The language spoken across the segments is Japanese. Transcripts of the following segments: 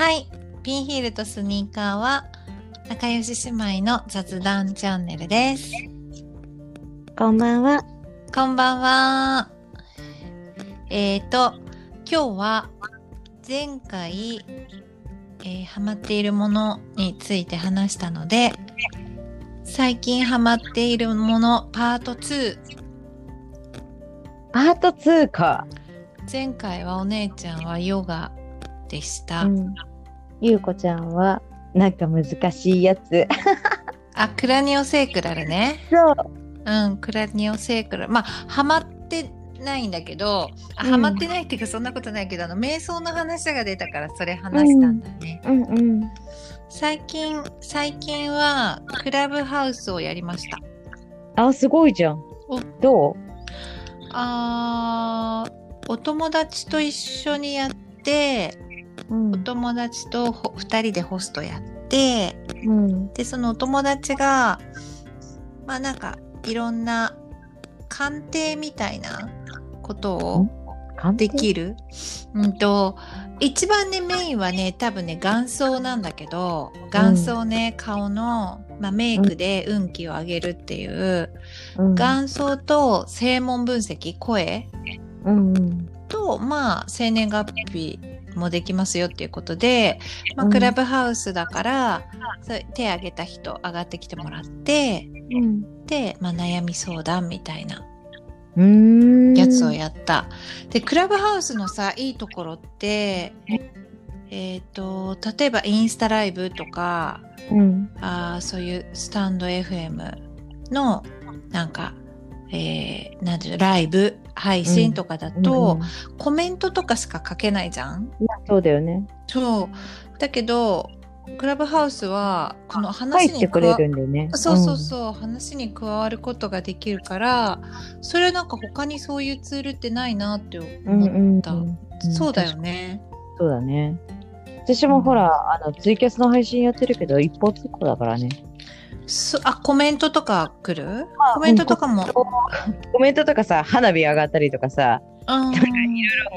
はい。ピンヒールとスニーカーは仲良し姉妹の雑談チャンネルです。こんばんは。こんばんは。えーと、今日は前回、えーハマっているものについて話したので、最近ハマっているものパート2。パート2か。前回はお姉ちゃんはヨガでした。うん。ゆうこちゃんは、なんか難しいやつ。あ、クラニオセークラルね。そう。うん、クラニオセークラル。まあ、ハマってないんだけど、あうんハマってないっていうかそんなことないけど、あの、瞑想の話が出たからそれ話したんだね。うんうん。最近、最近はクラブハウスをやりました。あ、すごいじゃんお。どう？あーお友達と一緒にやって、うんお友達とほ二人でホストやって、うん。で、そのお友達が、まあなんか、いろんな鑑定みたいなことをできる？うんと、一番ね、メインはね、多分ね、眼相なんだけど、眼相ね、顔の、まあ、メイクで運気を上げるっていう、うん。眼相と声紋分析、声うんうん。と、まあ、生年月日もできますよっていうことで、まあ、うんクラブハウスだから、そう手挙げた人上がってきてもらって、うん。で、まあ、悩み相談みたいな。やつをやった。で、クラブハウスのさ、いいところって、え？っ、と、例えばインスタライブとか、うん。あーそういうスタンド FM の、なんか、えー、なんていうの、ライブ、配信とかだと、うんコメントとかしか書けないじゃん？いやそうだよね。そう。だけど、クラブハウスは、この書話にくれ加わるんだよね。そうそうそう、話に加わることができるから、それなんか他にそういうツールってないなってうん。うんうん思った。うんうん。そうだよね。そうだね。私もほら、あの、ツイキャスの配信やってるけど、一方通行だからね。そあ、コメントとか来る？コメントとかも。コメントとかさ、花火上がったりとかさ、うん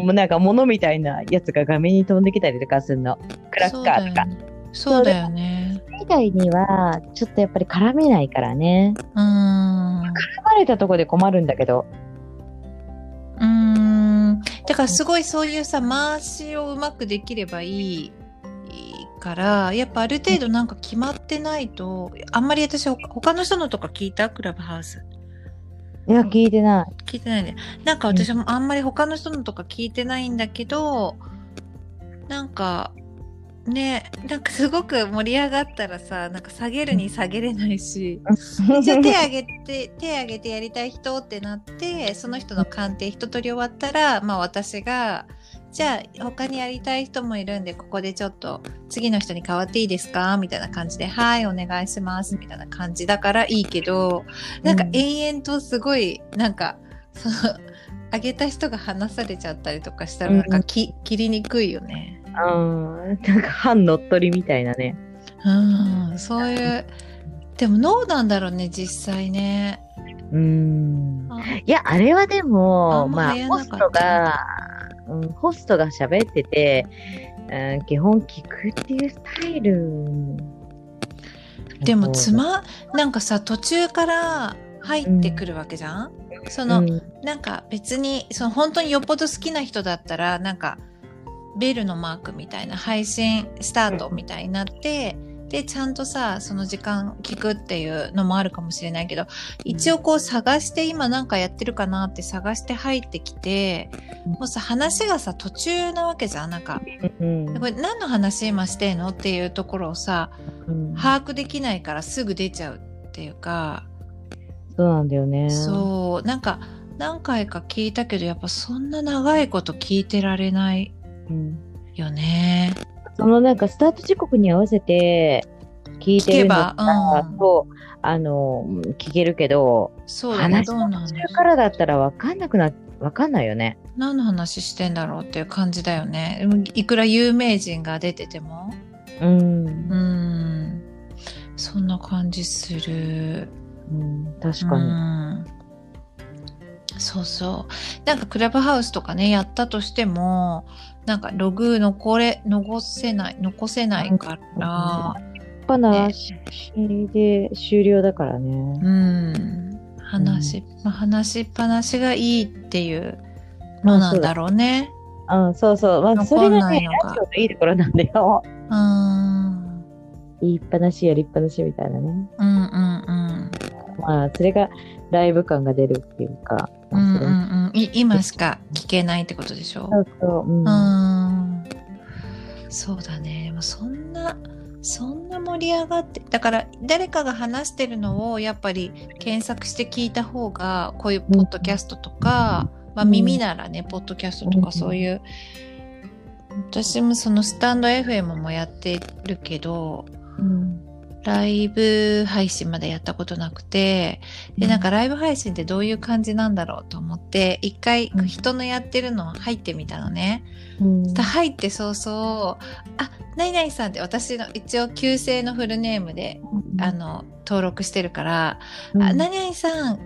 もうなんか物みたいなやつが画面に飛んできたりとかするの。クラッカーとか。そうだよね。以外には、ちょっとやっぱり絡めないからね。そうだよね。絡まれたとこで困るんだけど。うん。だからすごいそういうさ、回しをうまくできればいい。から、やっぱある程度なんか決まってないと、あんまり私他他の人のとか聞いた？クラブハウス。いや、聞いてない。聞いてないね。なんか私もあんまり他の人のとか聞いてないんだけど、なんか、ね、なんかすごく盛り上がったらさ、なんか下げるに下げれないし、じゃあ手挙げて、手挙げてやりたい人ってなって、その人の鑑定一通り終わったら、まあ私が、じゃあ他にやりたい人もいるんで、ここでちょっと次の人に変わっていいですか？みたいな感じで、はい、お願いします。みたいな感じだからいいけど、なんか延々とすごい、なんか、その、あげた人が話されちゃったりとかしたら、なんかき、切りにくいよね。うん。なんか反乗っ取りみたいなね。うん、そういう、でもどうなんだろうね、実際ね。うん。あいや、あれはであも、んままあ、ホストが、うん、ホストが喋ってて、うん、基本聞くっていうスタイル。でもつま、なんかさ、途中から入ってくるわけじゃん、その、うんなんか別に、その本当によっぽど好きな人だったら、なんか、ベルのマークみたいな配信スタートみたいになって、で、ちゃんとさ、その時間聞くっていうのもあるかもしれないけど、一応こう探して今なんかやってるかなって探して入ってきて、もうさ、話がさ、途中なわけじゃんなんか、うん。これ何の話今してんのっていうところをさ、うん。把握できないからすぐ出ちゃうっていうか、そうなんだよね。そう、なんか何回か聞いたけど、やっぱそんな長いこと聞いてられないうん。よね。そのなんかスタート時刻に合わせて聞いてるの聞けばうんと、あの、聞けるけど、そうだね、話のの途中からだったらわかんなくな、わかんないよね。何の話してんだろうっていう感じだよね。いくら有名人が出てても。うん。うん。そんな感じする。うん、確うかに。ん。そうそう。なんかクラブハウスとかね、やったとしても、なんかログ残れ、残せない、残せないから、立派な話で終了だからね。うん。話、まあ、話しっぱなしがいいっていうのなんだろうね。うん、そうそう。まあ、それがね、ラジオのいいところなんだよ。うん。言いっぱなしやりっぱなしみたいなね。うんうんうん。まあ、それがライブ感が出るっていうか。うんうんうん。い今しか聞けないってことでしょ？そうそう。うん。うん。そうだね。もうそんな、そんな盛り上がって、だから誰かが話してるのをやっぱり検索して聞いた方が、こういうポッドキャストとか、まあうん耳ならね、ポッドキャストとうんかそういう、私もそのスタンド FM もやってるけど、うんライブ配信までやったことなくて、で、なんかライブ配信ってどういう感じなんだろうと思って、一回うん。人のやってるの入ってみたのね。うん。入って早々、あ、何々さんって私の一応旧姓のフルネームで、あの、登録してるから、うん。あ、何々さん、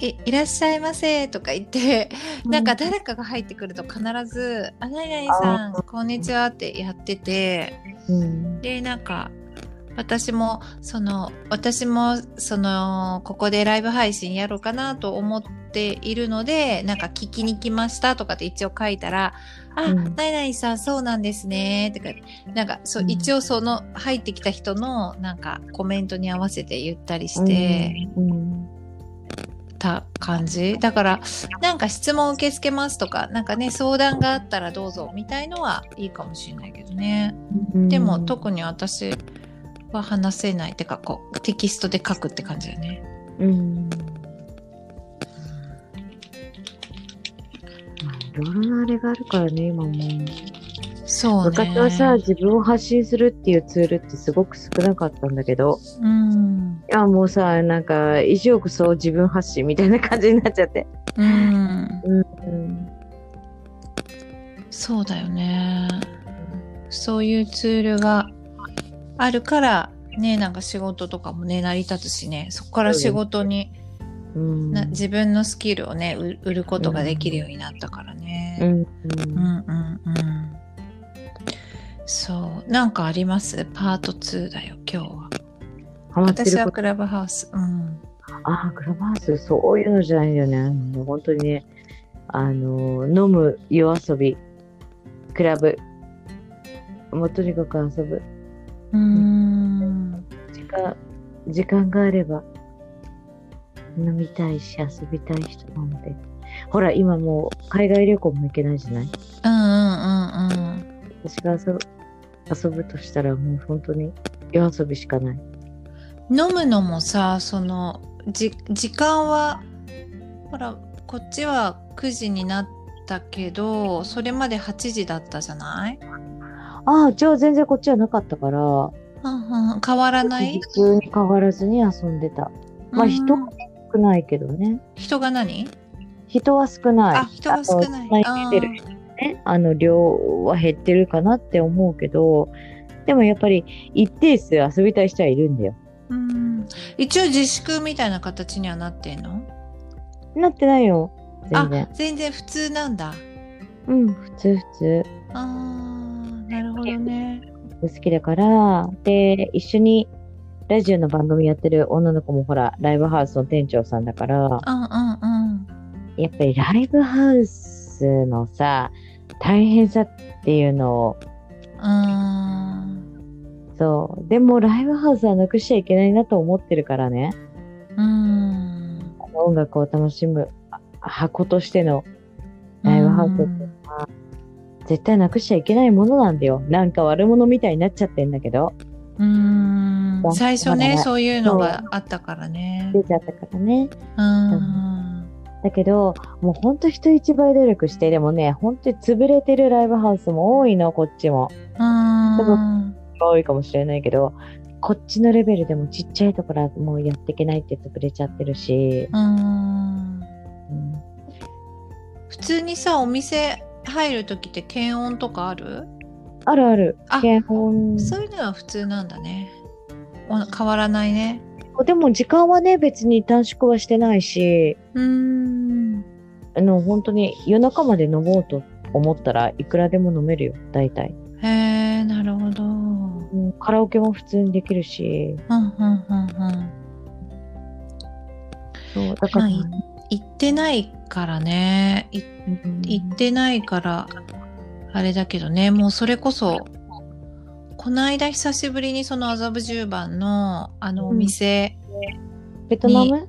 いいらっしゃいませとか言って、なんか誰かが入ってくると必ず、あ、何々さん、こんにちはってやってて、うん。で、なんか、私も、その、私も、その、ここでライブ配信やろうかなと思っているので、なんか聞きに来ましたとかって一応書いたら、あ、うん。何々さんそうなんですね、とか、なんか、そう、うん。一応その、入ってきた人の、なんか、コメントに合わせて言ったりしてうん。た感じ。だから、なんか質問受け付けますとか、なんかね、相談があったらどうぞ、みたいのはいいかもしれないけどね。うん。でも特に私は話せないてかこうテキストで書くって感じだよね。うんまあいろいろなあれがあるからね、今もう。そうね。昔はさ、自分を発信するっていうツールってすごく少なかったんだけど、うん。いやもうさ、なんか、一億総自分発信みたいな感じになっちゃって。うん。うん。そうだよね。そういうツールがあるからねなんか仕事とかもね成り立つしねそこから仕事にうん。な自分のスキルをね売売ることができるようになったからね。うん。うんうんうん。そう。なんかあります？パート2だよ、今日は。私はクラブハウス。うん。ああ、クラブハウス、そういうのじゃないんだよね。もう本当にね、あの、飲む夜遊び、クラブ。もうとにかく遊ぶ。うーん。時間、時間があれば、飲みたいし、遊びたい人なので。ほら、今もう海外旅行も行けないじゃない？うんうんうんうん。私が遊ぶ、遊ぶとしたらもう本当に夜遊びしかない。飲むのもさ、その、じ、時間は、ほら、こっちは9時になったけど、それまで8時だったじゃない？ああ、じゃあ全然こっちはなかったから、変わらない？普通に変わらずに遊んでた。まあうん人は少ないけどね。人が何？人は少ない。あ人が少ないあてる人ね。あの、量は減ってるかなって思うけど、でもやっぱり一定数遊びたい人はいるんだよ。うん。一応自粛みたいな形にはなってんの？なってないよ。全あ然。、全然普通なんだ。うん、普通普通。あー、なるほどね。好きだから、で、一緒にラジオの番組やってる女の子もほら、ライブハウスの店長さんだから、うんうんうん。やっぱりライブハウスのさ、大変さっていうのを、うーん。そう。でもライブハウスはなくしちゃいけないなと思ってるからね。うーん。音楽を楽しむあ箱としてのライブハウスって絶対なくしちゃいけないものなんだよ。なんか悪者みたいになっちゃってんだけど。うーんだ最初ねそういうのがあったからね。出ちゃったからね。うーん。だけど、もうほんと人一倍努力して、でもね、ほんとに潰れてるライブハウスも多いの、こっちも。うーん。多いかもしれないけど、こっちのレベルでもちっちゃいところはもうやっていけないって潰れちゃってるし、うーん。うん普通にさお店入る時って検温とかある？あるある。あ検温そういうのは普通なんだね。お変わらないね。でも時間はね、別に短縮はしてないし、うーん。あの本当に夜中まで飲もうと思ったらいくらでも飲めるよ大体、へえなるほど。うんうんカラオケも普通にできるしうんうんうん。そうだから、まあい行ってないからね。行ってないから、あれだけどね、もうそれこそ、この間久しぶりにその麻布十番のあのお店、ベトナム？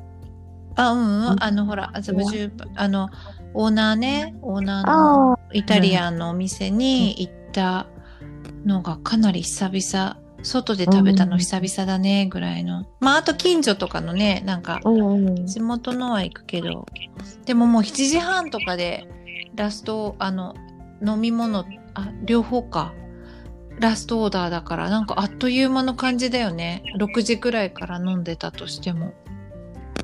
あ、うん、ううん。ん、あのほら、麻布十番、あの、オーナーね、オーナーあのあイタリアンのお店に行ったのがかなり久々、外で食べたの久々だね、ぐらいの。まあ、あと近所とかのね、なんか、うんうん地元のは行くけど、でももう7時半とかでラスト、あの、飲み物、あ、両方か。ラストオーダーだから、なんかあっという間の感じだよね。6時くらいから飲んでたとしても。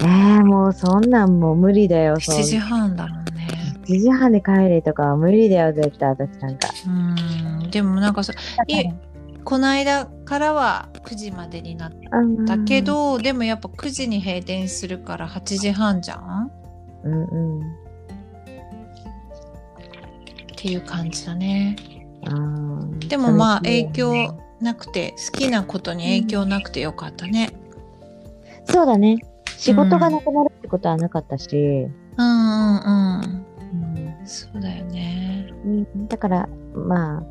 えー、もうそんなんもう無理だよそん7時半だもんね。7時半で帰れとかは無理だよ絶対私なんかうん。でもなんかさ、いえこの間からは9時までになっうんたけど、でもやっぱ9時に閉店するから8時半じゃん？うんうんっていう感じだね。でもまあ影響なくて、好きなことに影響なくてよかったね。そうだね。仕事がなくなるってことはなかったし、うんうんうん。うん。そうだよね。うん。だからまあ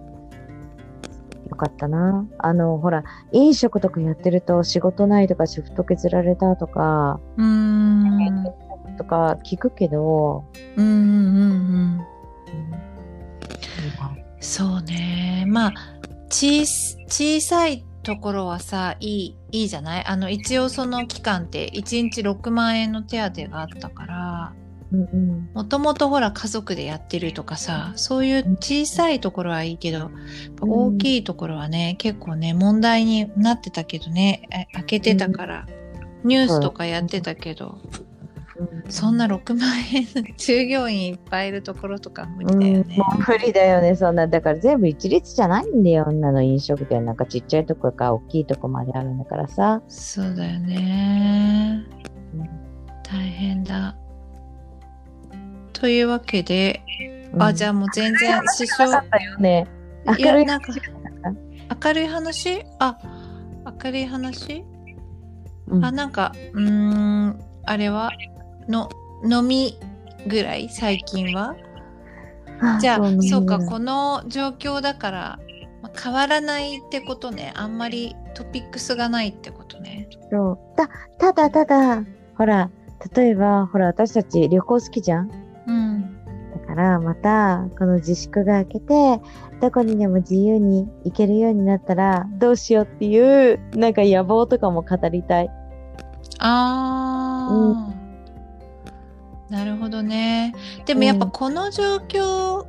よかったなあのほら飲食とかやってると仕事ないとかシフト削られたとかうーん。とか聞くけど、うんうんうんうん。うんそうね。まあ、小す小さいところはさ、いい、いいじゃない？あの、一応その期間って1日6万円の手当があったから、もともとほら家族でやってるとかさ、そういう小さいところはいいけど、大きいところはね、結構ね、問題になってたけどね、え開けてたから、ニュースとかやってたけど、そんな6万円、従業員いっぱいいるところとか無理だよね。無理だよね、そんな。だから全部一律じゃないんだよ、女の飲食店なんかちっちゃいとこから大きいとこまであるんだからさ。そうだよねうん。大変だ。というわけで、うん。あ、じゃあもう全然支障、だったよね。いや明るいなんか明るい話？あ、明るい話、うん。あ、なんか、うーん、あれは？の、飲みぐらい？最近は？じゃあ、ね。そうか、この状況だから、まあ変わらないってことね。あんまりトピックスがないってことね。そう。たただただ、ほら、例えば、ほら、私たち旅行好きじゃん？だから、また、この自粛が明けて、どこにでも自由に行けるようになったら、どうしようっていう、なんか野望とかも語りたい。あー、なるほどね。でもやっぱこの状況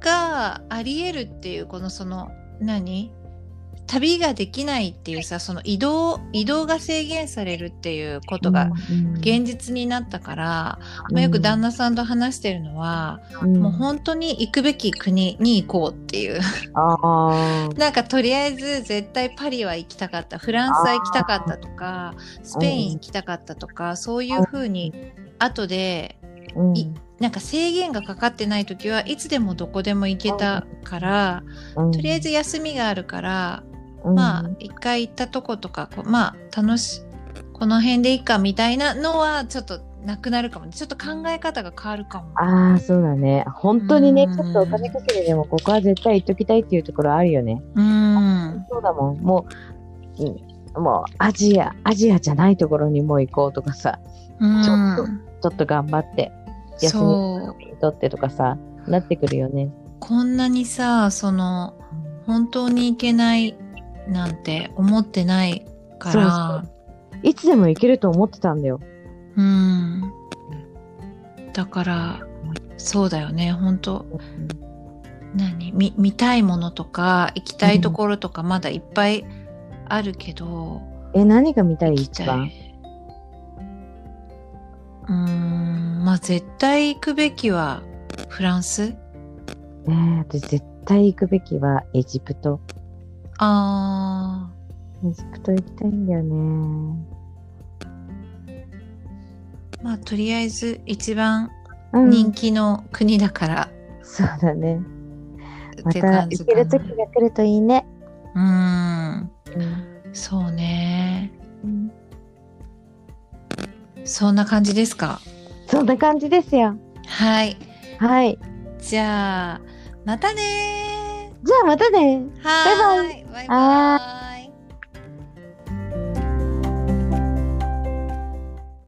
があり得るっていう、このその、何？旅ができないっていうさ、その移動、移動が制限されるっていうことがうん現実になったから、まあ、よく旦那さんと話してるのは、うん。もう本当に行くべき国に行こうっていう。あ なんかとりあえず絶対パリは行きたかった、フランスは行きたかったとか、スペイン行きたかったとか、そういうふうに後であ、うん。いなんか制限がかかってない時はいつでもどこでも行けたから、うん。とりあえず休みがあるから、うんまあ一回行ったとことかこうまあ楽しこの辺でいいかみたいなのはちょっとなくなるかもねちょっと考え方が変わるかも。ああ、そうだね。本当にね、うんちょっとお金かけてでも、ここは絶対行っときたいっていうところあるよね。うんそうだもん。もう、うんもう、アジア、アジアじゃないところにもう行こうとかさ、うんちょっとちょっと頑張って、休みそう取ってとかさ、なってくるよね。こんなにさその本当に行けないなんて思ってないから。いつでも行けると思ってたんだよ。うん。だからそうだよね。本当何？見見たいものとか行きたいところとかまだいっぱいあるけど、え、何が見たい？一番うーんまあ絶対行くべきはフランス？えー、私絶対行くべきはエジプト。あエジプト行きたいんだよね。ーまあとりあえず一番うん。人気の国だから、そうだね。また行ける時が来るといいね。うん。うん。そうね。そんな感じですか？そんな感じですよ。はい。はい。じゃあまたねじゃあまたね。ーはーい。バイバはーイ